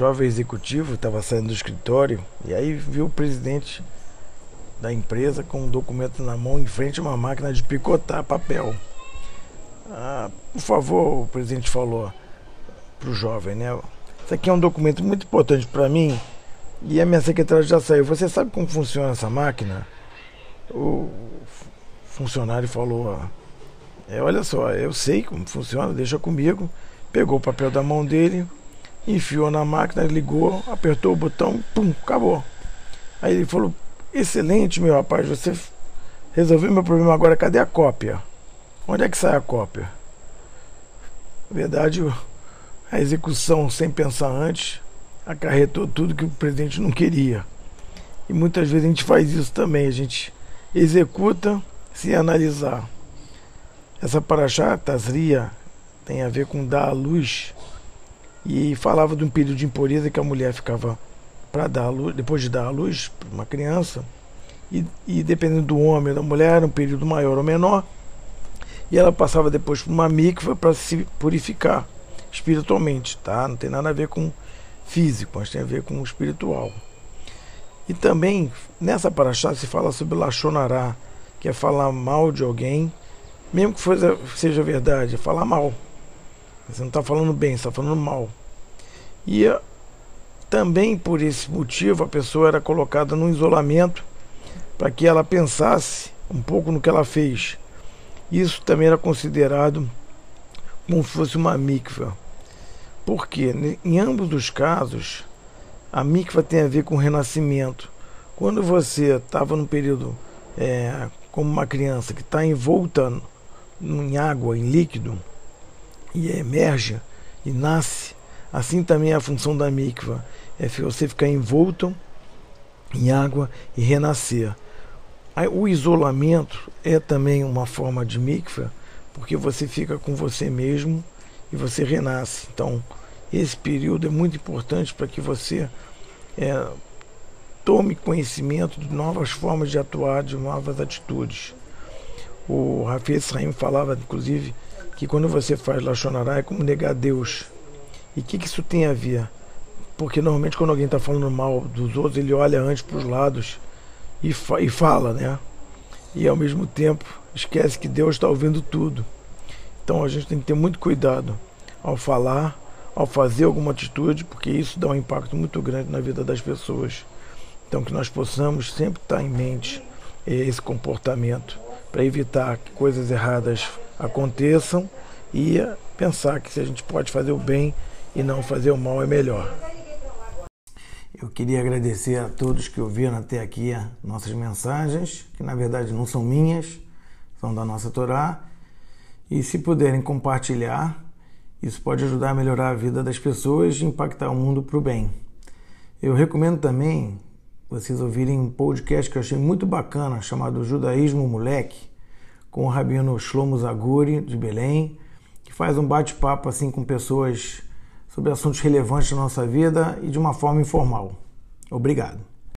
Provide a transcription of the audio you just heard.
jovem executivo estava saindo do escritório e aí viu o presidente da empresa com um documento na mão em frente a uma máquina de picotar papel. Ah, por favor, o presidente falou para o jovem, né? Isso aqui é um documento muito importante para mim e a minha secretária já saiu. Você sabe como funciona essa máquina? O funcionário falou: é, Olha só, eu sei como funciona, deixa comigo. Pegou o papel da mão dele, enfiou na máquina, ligou, apertou o botão, pum, acabou. Aí ele falou: Excelente, meu rapaz, você resolveu meu problema agora, cadê a cópia? Onde é que sai a cópia? Na verdade, a execução sem pensar antes acarretou tudo que o presidente não queria. E muitas vezes a gente faz isso também, a gente executa sem analisar. Essa paraxá, Tazria, tem a ver com dar à luz e falava de um período de impureza que a mulher ficava para dar luz, depois de dar à luz para uma criança, e, e, dependendo do homem ou da mulher, era um período maior ou menor, e ela passava depois por uma mikva para se purificar espiritualmente, tá? Não tem nada a ver com físico, mas tem a ver com espiritual. E também nessa paraxá se fala sobre Lachonará, que é falar mal de alguém, mesmo que seja verdade, é falar mal. Você não está falando bem, está falando mal. E eh, também por esse motivo a pessoa era colocada no isolamento para que ela pensasse um pouco no que ela fez. Isso também era considerado como se fosse uma mikva. Porque em ambos os casos a mikva tem a ver com renascimento. Quando você estava num período é, como uma criança que está envolta em água, em líquido, e emerge e nasce, assim também é a função da mikva, é você ficar envolto em água e renascer. O isolamento é também uma forma de mikva, porque você fica com você mesmo e você renasce. Então, esse período é muito importante para que você é, tome conhecimento de novas formas de atuar, de novas atitudes. O Rafi Israim falava, inclusive, que quando você faz Lachonará é como negar Deus. E o que, que isso tem a ver? Porque normalmente quando alguém está falando mal dos outros, ele olha antes para os lados e, fa e fala, né? E ao mesmo tempo esquece que Deus está ouvindo tudo. Então a gente tem que ter muito cuidado ao falar, ao fazer alguma atitude, porque isso dá um impacto muito grande na vida das pessoas. Então que nós possamos sempre estar em mente esse comportamento para evitar que coisas erradas aconteçam e pensar que se a gente pode fazer o bem e não fazer o mal é melhor. Eu queria agradecer a todos que ouviram até aqui nossas mensagens, que na verdade não são minhas, são da nossa Torá. E se puderem compartilhar, isso pode ajudar a melhorar a vida das pessoas e impactar o mundo para o bem. Eu recomendo também vocês ouvirem um podcast que eu achei muito bacana, chamado Judaísmo Moleque, com o rabino Shlomo Zaguri, de Belém, que faz um bate-papo assim com pessoas sobre assuntos relevantes da nossa vida e de uma forma informal. Obrigado.